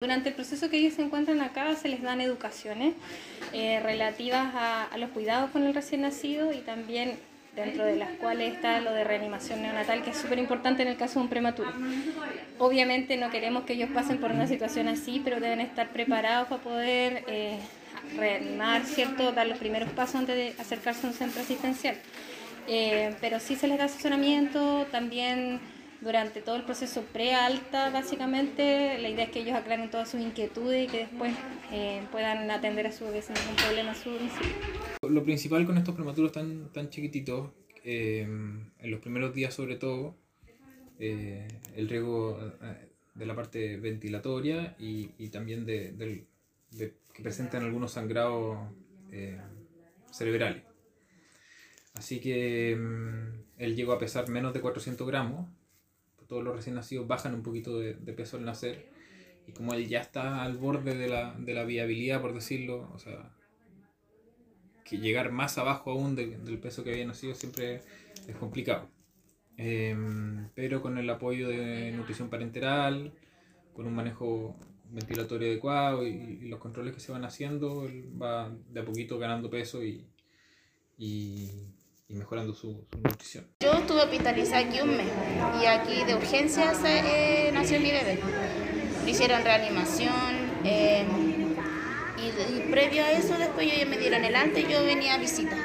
Durante el proceso que ellos se encuentran acá se les dan educaciones eh, relativas a, los cuidados con el recién nacido y también dentro de las cuales está lo de reanimación neonatal, que es súper importante en el caso de un prematuro. Obviamente no queremos que ellos pasen por una situación así, pero deben estar preparados para poder eh, reanimar, ¿cierto? Dar los primeros pasos antes de acercarse a un centro asistencial. Eh, pero sí se les da asesoramiento, también durante todo el proceso pre-alta, básicamente. La idea es que ellos aclaren todas sus inquietudes y que después eh, puedan atender a su vez sin ningún problema su. Lo principal con estos prematuros tan, tan chiquititos, eh, en los primeros días sobre todo, eh, el riesgo de la parte ventilatoria y, y también de, de, que presentan algunos sangrados cerebrales. Así que mm, él llegó a pesar menos de 400 gramos todos los recién nacidos bajan un poquito de, peso al nacer. Y como él ya está al borde de la, viabilidad, por decirlo, o sea, que llegar más abajo aún del peso que había nacido siempre es complicado. Em, pero con el apoyo de nutrición parenteral, con un manejo ventilatorio adecuado y, los controles que se van haciendo, él va de a poquito ganando peso y mejorando su, nutrición. Yo estuve hospitalizada aquí un mes y aquí de urgencias eh, nació mi bebé. Le hicieron reanimación eh, y, previo a eso después ellos me dieron el y yo venía a visita.